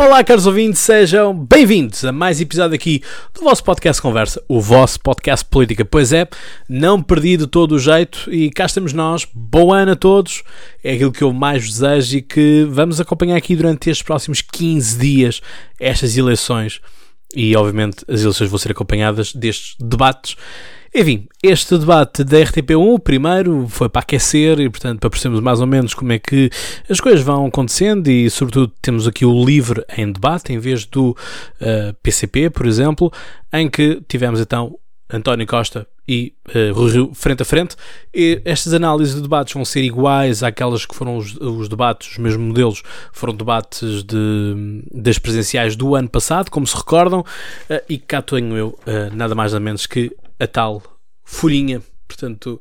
Olá, caros ouvintes, sejam bem-vindos a mais episódio aqui do vosso podcast Conversa, o vosso podcast Política. Pois é, não perdi de todo o jeito e cá estamos nós. Bom ano a todos, é aquilo que eu mais desejo e que vamos acompanhar aqui durante estes próximos 15 dias estas eleições. E obviamente as eleições vão ser acompanhadas destes debates enfim, este debate da RTP1, o primeiro, foi para aquecer e, portanto, para percebermos mais ou menos como é que as coisas vão acontecendo e, sobretudo, temos aqui o livre em debate, em vez do uh, eh, PCP, por exemplo, em que tivemos então António Costa e uh, Rui Rio frente a frente. E estas análises de debates vão ser iguais àquelas que foram os, os debates, os mesmos modelos, foram debates de, das presenciais do ano passado, como se recordam, uh, e cá tenho eu uh, nada mais nada menos que a tal folhinha, portanto,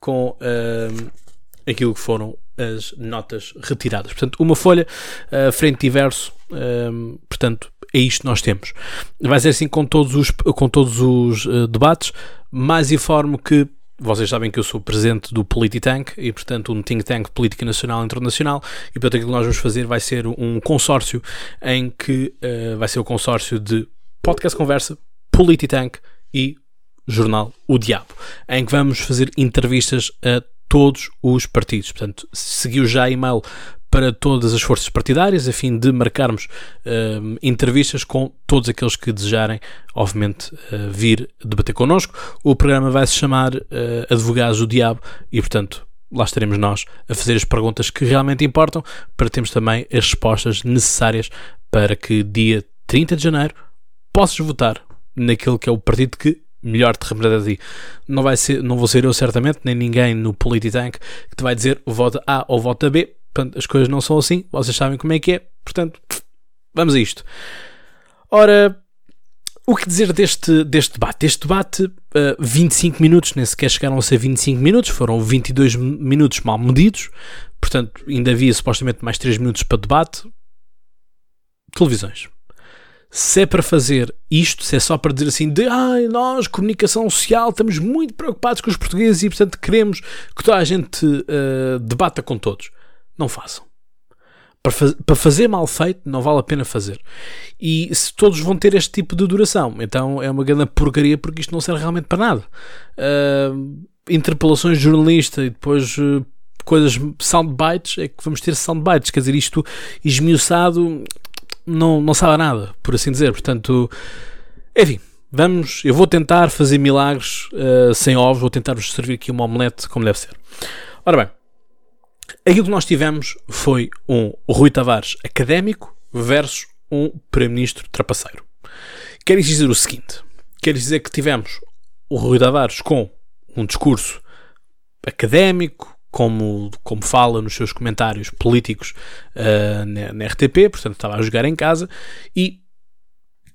com uh, aquilo que foram as notas retiradas. Portanto, uma folha, uh, frente e verso, portanto, é isto que nós temos. Vai ser assim com todos os, com todos os uh, debates, mais informo que vocês sabem que eu sou presidente do Polititank e, portanto, um think tank política nacional e internacional. E, portanto, aquilo que nós vamos fazer vai ser um consórcio em que uh, vai ser o consórcio de Podcast Conversa, Polititank e jornal O Diabo, em que vamos fazer entrevistas a todos os partidos. Portanto, seguiu já e-mail para todas as forças partidárias, a fim de marcarmos uh, entrevistas com todos aqueles que desejarem, obviamente, uh, vir debater connosco. O programa vai se chamar uh, Advogados do Diabo e, portanto, lá estaremos nós a fazer as perguntas que realmente importam, para termos também as respostas necessárias para que dia 30 de janeiro possas votar naquele que é o partido que melhor te representar a ti. Não, vai ser, não vou ser eu, certamente, nem ninguém no Polititank que te vai dizer vota A ou vota B. Portanto, as coisas não são assim, vocês sabem como é que é. Portanto, vamos a isto. Ora, o que dizer deste, deste debate? Este debate, uh, eh, 25 minutos, nem sequer chegaram a ser 25 minutos, foram 22 minutos mal medidos. Portanto, ainda havia supostamente mais 3 minutos para debate. Televisões se é para fazer isto, se é só para dizer assim de ai, nós, comunicação social, estamos muito preocupados com os portugueses e portanto queremos que toda a gente uh, debata com todos. Não façam. Para, faz, para fazer mal feito, não vale a pena fazer. E se todos vão ter este tipo de duração, então é uma grande porcaria porque isto não serve realmente para nada. Uh, interpelações de jornalista e depois uh, coisas soundbites, é que vamos ter soundbites, quer dizer, isto esmiuçado não, não sabe nada, por assim dizer. Portanto, enfim, vamos. Eu vou tentar fazer milagres uh, sem ovos, vou tentar-vos servir aqui uma omelete como deve ser. Ora bem, aquilo que nós tivemos foi um Rui Tavares académico versus um Primeiro-Ministro trapaceiro. Quer dizer o seguinte: quer dizer que tivemos o Rui Tavares com um discurso académico, como, como fala nos seus comentários políticos uh, na, na, RTP, portanto estava a jogar em casa, e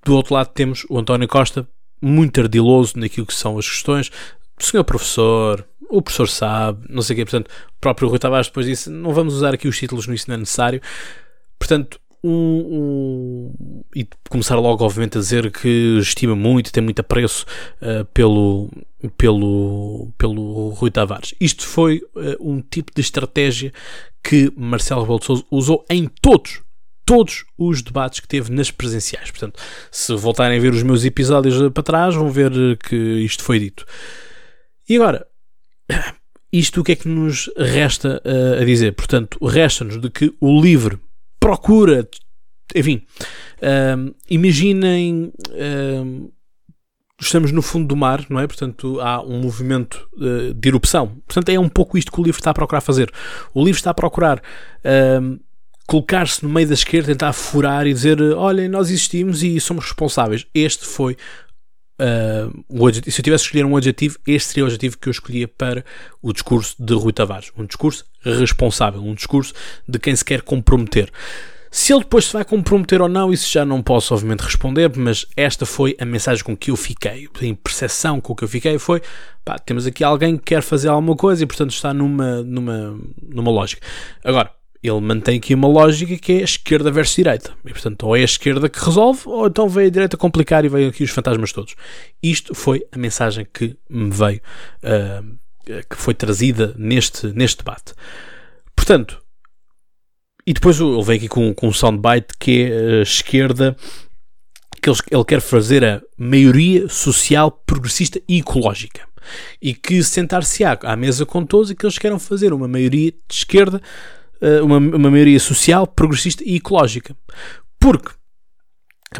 do outro lado temos o António Costa, muito ardiloso naquilo que são as questões. Senhor professor, o professor sabe, não sei o quê, portanto, o próprio Rui Tavares depois disse: não vamos usar aqui os títulos, isso não é necessário. Portanto, um, um, e começar logo, obviamente, a dizer que estima muito tem muito apreço uh, pelo, pelo, pelo Rui Tavares. Isto foi uh, um tipo de estratégia que Marcelo Rebelo de Sousa usou em todos, todos os debates que teve nas presenciais. Portanto, se voltarem a ver os meus episódios para trás, vão ver que isto foi dito. E agora, isto o que é que nos resta uh, a dizer? Portanto, resta-nos de que o livre procura. Enfim, imaginem. Um, estamos no fundo do mar, não é? Portanto, há um movimento uh, de erupção. Portanto, é um pouco isto que o livro está a procurar fazer. O livro está a procurar um, colocar-se no meio da esquerda, tentar furar e dizer: olhem, nós existimos e somos responsáveis. Este foi. Uh, o se eu tivesse escolher um adjetivo, este seria o adjetivo que eu escolhia para o discurso de Rui Tavares. Um discurso responsável, um discurso de quem se quer comprometer. Se ele depois se vai comprometer ou não, isso já não posso, obviamente, responder, mas esta foi a mensagem com que eu fiquei. A percepção com que eu fiquei foi: pá, temos aqui alguém que quer fazer alguma coisa e, portanto, está numa, numa, numa lógica. Agora, ele mantém aqui uma lógica que é esquerda versus direita. E, portanto, ou é a esquerda que resolve, ou então veio a direita complicar e veio aqui os fantasmas todos. Isto foi a mensagem que me veio, uh, que foi trazida neste, neste debate. Portanto, e depois ele vem aqui com, com um soundbite que é a esquerda, que ele, ele quer fazer a maioria social, progressista e ecológica. E que sentar-se-á à mesa com todos e que eles querem fazer uma maioria de esquerda, uma, uma maioria social, progressista e ecológica. Porque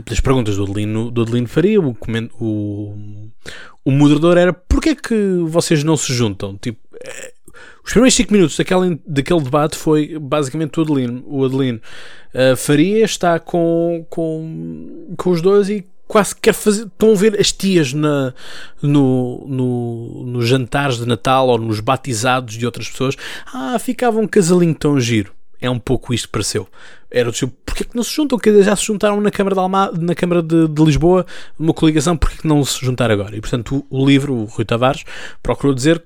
das perguntas do Adelino, do Adelino Faria, o, o, o moderador era porquê é que vocês não se juntam? Tipo, é, os primeiros 5 minutos daquele, daquele debate foi basicamente o Adelino. O Adelino uh, Faria está com, com, com os dois e quase quer fazer. Estão a ver as tias na, no, no, nos jantares de Natal ou nos batizados de outras pessoas. Ah, ficava um casalinho tão giro. É um pouco isto que pareceu. Era do tipo, porquê que não se juntam? Dizer, já se juntaram na Câmara de, Alma, na Câmara de, de Lisboa, uma coligação, porquê que não se juntar agora? E portanto, o, o livro, o Rui Tavares, procurou dizer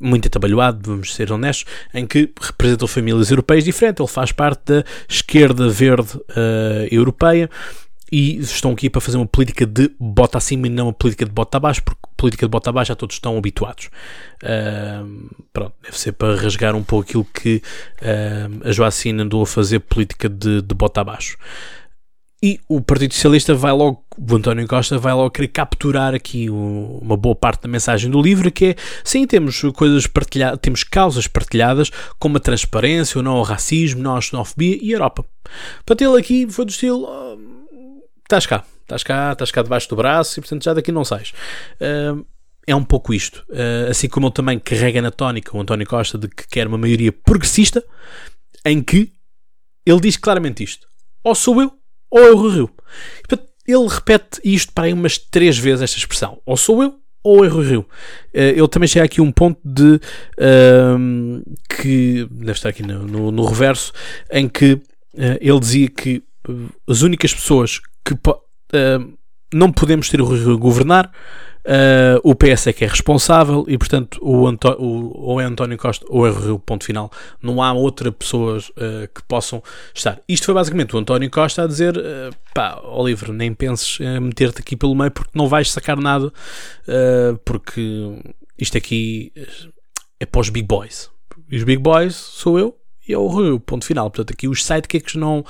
muito atabalhoado, vamos ser honestos, em que representam famílias europeias diferentes. Ele faz parte da esquerda verde uh, europeia e estão aqui para fazer uma política de bota acima e não uma política de bota abaixo, porque política de bota abaixo já todos estão habituados. Uh, pronto, deve ser para rasgar um pouco aquilo que uh, a Joacine andou a fazer política de, de bota abaixo. E o Partido Socialista vai logo, o António Costa vai logo querer capturar aqui uma boa parte da mensagem do livro, que é, sim, temos coisas partilhadas, temos causas partilhadas, como a transparência, o não ao racismo, não à xenofobia e a Europa. Para ele aqui foi do estilo, oh, estás cá, estás cá, estás cá debaixo do braço e portanto já daqui não sais. Uh, é um pouco isto. Uh, assim como ele também carrega na tónica, o António Costa, de que quer uma maioria progressista, em que ele diz claramente isto. Ou sou eu, ou é o Rio. Ele repete isto para aí umas três vezes, esta expressão. Ou sou eu, ou é Rio. Eh, ele também chega aqui a um ponto de uh, que deve estar aqui no, no, no reverso, em que uh, ele dizia que as únicas pessoas que uh, não podemos ter o Rui governar Uh, o PS é que é responsável e, portanto, o, o ou é António Costa ou é o Rio, ponto final. Não há outra pessoas uh, que possam estar. Isto foi basicamente o António Costa a dizer: uh, pá, Oliver, nem penses em meter-te aqui pelo meio porque não vais sacar nada, porque isto aqui é para os big boys. E os big boys sou eu e é o ponto final. Portanto, aqui os sidekicks não,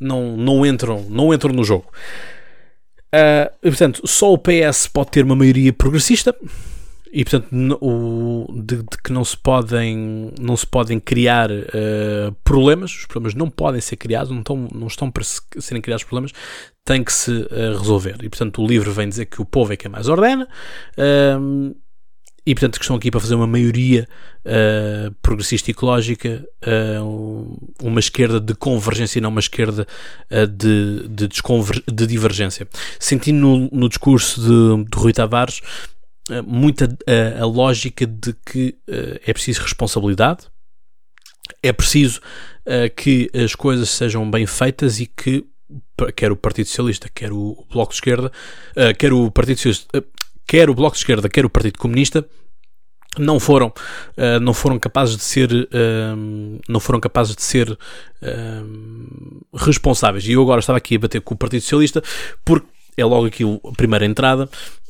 não, não, entram, não entram no jogo. Uh, e, portanto, só o PS pode ter uma maioria progressista e portanto o, de, de, que não se podem não se podem criar uh, problemas os problemas não podem ser criados não estão não estão para serem criados problemas tem que se uh, resolver e portanto o livro vem dizer que o povo é que é mais ordena uh, e portanto que estão aqui para fazer uma maioria uh, progressista ecológica, uh, uma esquerda de convergência e não uma esquerda uh, de, de, de, divergência. Sentindo no, no discurso de, de Rui Tavares muita a lógica de que é preciso responsabilidade, é preciso que as coisas sejam bem feitas e que quer o Partido Socialista, quer o Bloco de Esquerda, quer o Partido Socialista, quer o Bloco de Esquerda, quer o Partido Comunista, não foram uh, não foram capazes de ser uh, não foram capazes de ser uh, responsáveis. E eu agora estava aqui a bater com o Partido Socialista porque é logo aqui a primeira entrada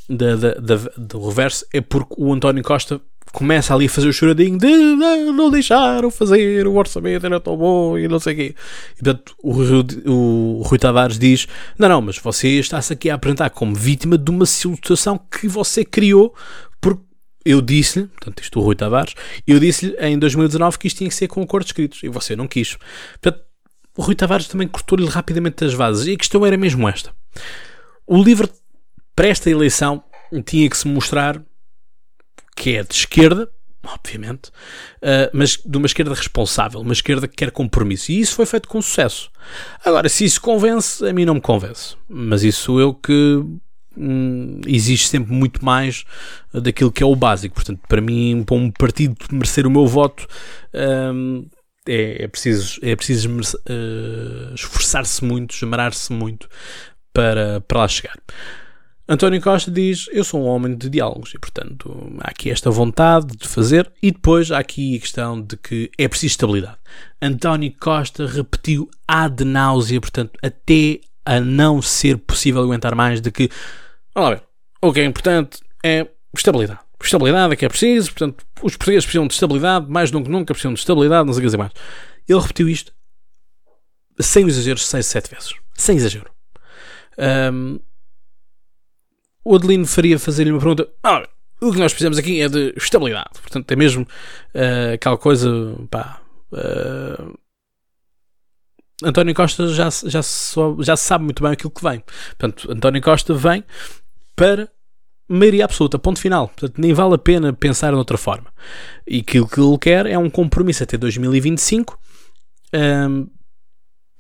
da, da, da, do reverso é porque o António Costa começa ali a fazer o choradinho de ah, não deixaram fazer o orçamento era tão bom e não sei o quê e portanto o, o, o Rui Tavares diz não, não, mas você está-se aqui a apresentar como vítima de uma situação que você criou porque eu disse-lhe, portanto, isto o Rui Tavares, eu disse-lhe em 2019 que isto tinha que ser com acordos escritos e você não quis. Portanto, o Rui Tavares também cortou-lhe rapidamente as vases e a questão era mesmo esta. O livro, para esta eleição, tinha que se mostrar que é de esquerda, obviamente, uh, mas de uma esquerda responsável, uma esquerda que quer compromisso. E isso foi feito com sucesso. Agora, se isso convence, a mim não me convence. Mas isso eu que hum, sempre muito mais daquilo que é o básico. Portanto, para mim, para um partido merecer o meu voto, hum, é, é, preciso, é preciso uh, esforçar-se muito, esmerar-se muito para, para lá chegar. António Costa diz: Eu sou um homem de diálogos e, portanto, há aqui esta vontade de fazer. E depois há aqui a questão de que é preciso estabilidade. António Costa repetiu ad náusea, portanto, até a não ser possível aguentar mais de que lá ver. O que é importante é estabilidade. Estabilidade é que é preciso, portanto, os portugueses precisam de estabilidade, mais do que nunca precisam de estabilidade, não sei o que mais. Ele repetiu isto sem exageros, 6, 7 vezes. Sem exagero. Um, o Adelino faria fazer-lhe uma pergunta. Ah, o que nós precisamos aqui é de estabilidade. Portanto, é mesmo uh, aquela coisa. Pá, uh, António Costa já, já, já sabe muito bem aquilo que vem. Portanto, António Costa vem para maioria absoluta, ponto final. Portanto, nem vale a pena pensar noutra forma. E aquilo que ele quer é um compromisso até 2025 um,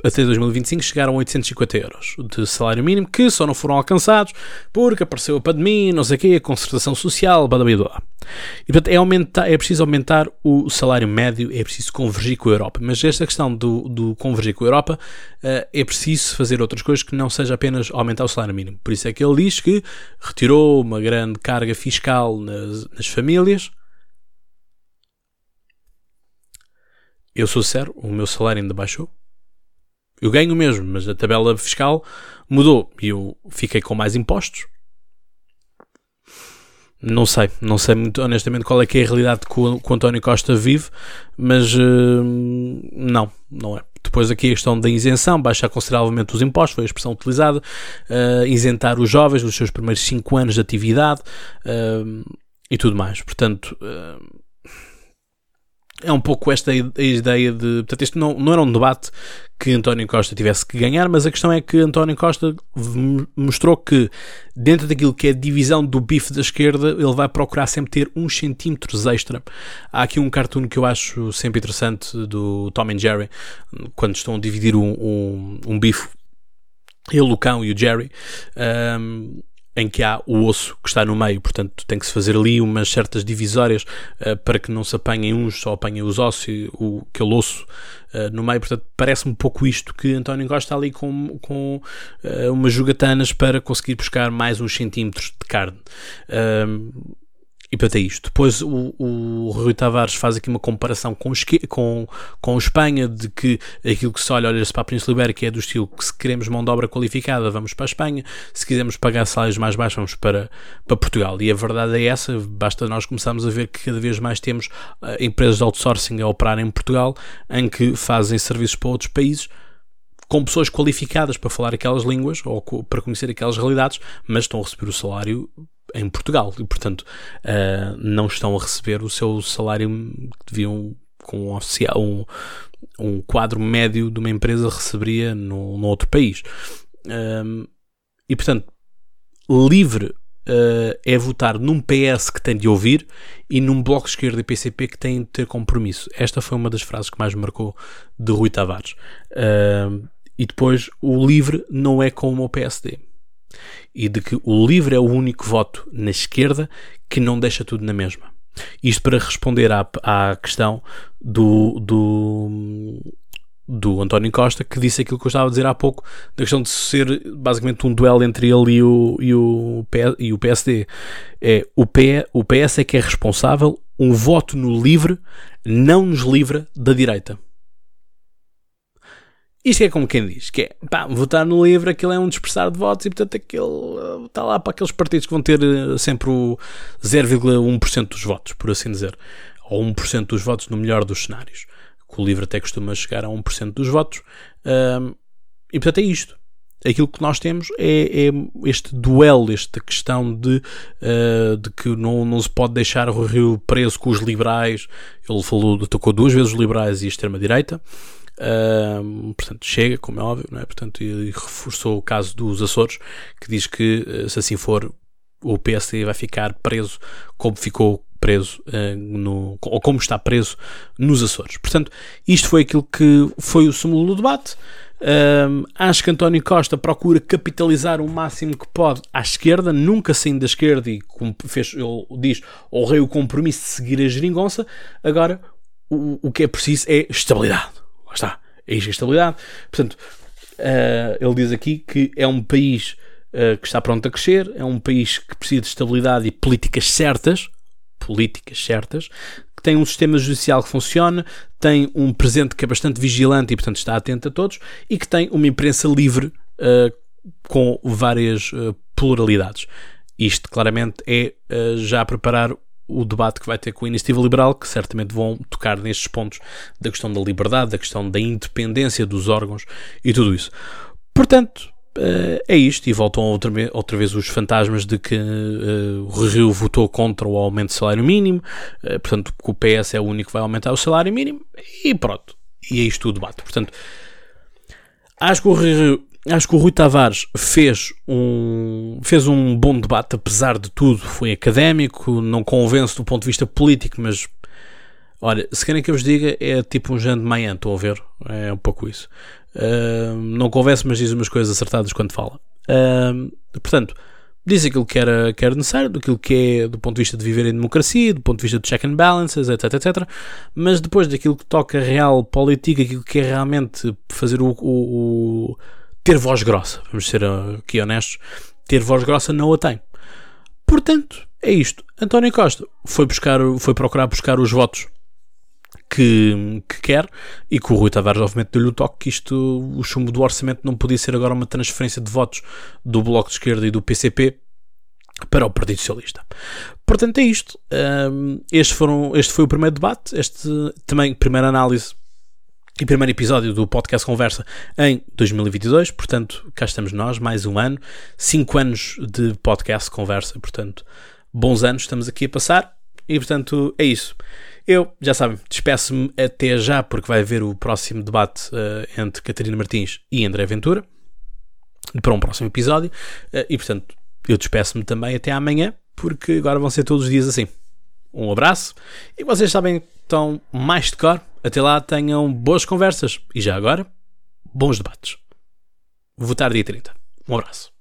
até 2025 chegaram a 850 euros de salário mínimo que só não foram alcançados porque apareceu a pandemia, não sei o quê, a concertação social, blá blá blá. E portanto é, é preciso aumentar o salário médio, é preciso convergir com a Europa. Mas esta questão do, do convergir com a Europa uh, é preciso fazer outras coisas que não seja apenas aumentar o salário mínimo. Por isso é que ele diz que retirou uma grande carga fiscal nas, nas famílias. Eu sou sério, o meu salário ainda baixou eu ganho mesmo, mas a tabela fiscal mudou e eu fiquei com mais impostos. Não sei, não sei muito honestamente qual é que é a realidade que o, que o António Costa vive, mas uh, não, não é. Depois aqui a questão da isenção, baixar consideravelmente os impostos, foi a expressão utilizada, uh, isentar os jovens dos seus primeiros 5 anos de atividade uh, e tudo mais. Portanto, é um pouco esta ideia de. Portanto, isto não, não era um debate que António Costa tivesse que ganhar, mas a questão é que António Costa mostrou que, dentro daquilo que é a divisão do bife da esquerda, ele vai procurar sempre ter uns centímetros extra. Há aqui um cartoon que eu acho sempre interessante do Tom and Jerry, quando estão a dividir um, um, um bife ele, o cão e o Jerry, um, em que há o osso que está no meio, portanto tem que se fazer ali umas certas divisórias uh, para que não se apanhem uns, só apanhem os ossos e o, aquele osso uh, no meio, portanto parece-me um pouco isto que António Costa está ali com, com uh, umas jogatanas para conseguir buscar mais uns centímetros de carne. E portanto é isto. Depois o, o Rui Tavares faz aqui uma comparação com, com, com Espanha, de que aquilo que se olha, olha-se para a Península Ibérica é do estilo que se queremos mão de obra qualificada, vamos para a Espanha, se quisermos pagar salários mais baixos, vamos para, para Portugal. E a verdade é essa, basta nós começarmos a ver que cada vez mais temos uh, empresas de outsourcing a operar em Portugal, em que fazem serviços para outros países, com pessoas qualificadas para falar aquelas línguas ou para conhecer aquelas realidades, mas estão a receber o salário em Portugal e, portanto, uh, não estão a receber o seu salário que deviam com um, um, um quadro médio de uma empresa receberia no, no outro país. Um, e, portanto, livre uh, é votar num PS que tem de ouvir e num Bloco de Esquerda e PCP que tem de ter compromisso. Esta foi uma das frases que mais me marcou de Rui Tavares. Uh, e depois, o livre não é como o PSD e de que o LIVRE é o único voto na esquerda que não deixa tudo na mesma. Isto para responder à, à questão do, do, do António Costa, que disse aquilo que eu estava a dizer há pouco, da questão de ser basicamente um duelo entre ele e o, e o, e o PSD. É, o, P, o PS é que é responsável, um voto no LIVRE não nos livra da direita. Isto é como quem diz, que é, pá, votar no livro, aquilo é um dispersar de votos e, portanto, aquele está lá para aqueles partidos que vão ter eh, sempre o 0,1% dos votos, por assim dizer. Ou 1% dos votos no melhor dos cenários. Que o livro até costuma chegar a 1% dos votos. Um, e, portanto, é isto. Aquilo que nós temos é, é este duelo, esta questão de, uh, de que não, não se pode deixar o Rio preso com os liberais. Ele falou, tocou duas vezes os liberais e a extrema-direita portanto, chega, como é óbvio, não é? Portanto, e, reforçou o caso dos Açores, que diz que, eh, se assim for, o PSD vai ficar preso como ficou preso uh, no, ou como está preso nos Açores. Portanto, isto foi aquilo que foi o súmulo do debate. Acho que António Costa procura capitalizar o máximo que pode à esquerda, nunca saindo da esquerda e como fez, ele diz, honrei o compromisso de seguir a geringonça. Agora, o, o que é preciso é estabilidade lá está, é a instabilidade. Portanto, uh, ele diz aqui que é um país uh, que está pronto a crescer, é um país que precisa de estabilidade e políticas certas, políticas certas, que tem um sistema judicial que funciona, tem um presidente que é bastante vigilante e, portanto, está atento a todos, e que tem uma imprensa livre uh, com várias pluralidades. Isto claramente é já preparar o debate que vai ter com a Iniciativa Liberal, que certamente vão tocar nestes pontos da questão da liberdade, da questão da independência dos órgãos e tudo isso. Portanto, uh, é isto. E voltam outra, outra vez os fantasmas de que uh, o Rio votou contra o aumento do salário mínimo, uh, portanto, o PS é o único que vai aumentar o salário mínimo, e pronto. E é isto o debate. Portanto, acho que o Rio. Acho que o Rui Tavares fez um, fez um bom debate, apesar de tudo, foi académico, não convence do ponto de vista político, mas olha, se querem que eu vos diga, é tipo um Jean de Mayan, estão a ver? É um pouco isso. Uh, não conversa, mas diz umas coisas acertadas quando fala. Uh, portanto, diz aquilo que era, que era necessário, daquilo que é do ponto de vista de viver em democracia, do ponto de vista de check and balances, etc, etc. Mas depois daquilo que toca real política, aquilo que é realmente fazer o, o, o ter voz grossa, vamos ser aqui honestos, ter voz grossa não a tem. Portanto, é isto. António Costa foi buscar, foi procurar buscar os votos que, que quer e que o Rui Tavares obviamente deu-lhe o toque que isto, o chumbo do orçamento não podia ser agora uma transferência de votos do Bloco de Esquerda e do PCP para o Partido Socialista. Portanto, é isto. Um, este, foram, este foi o primeiro debate, este também primeira análise e primeiro episódio do podcast Conversa em 2022. Portanto, cá estamos nós, mais um ano, cinco anos de podcast Conversa. Portanto, bons anos estamos aqui a passar e, portanto, é isso. Eu, já sabem, despeço-me até já, porque vai haver o próximo debate uh, entre Catarina Martins e André Ventura, para um próximo episódio, uh, e portanto, eu despeço-me também até amanhã, porque agora vão ser todos os dias assim. Um abraço, e vocês sabem, estão mais de cor. Até lá, tenham boas conversas, e já agora, bons debates. Votar dia 30. Um abraço.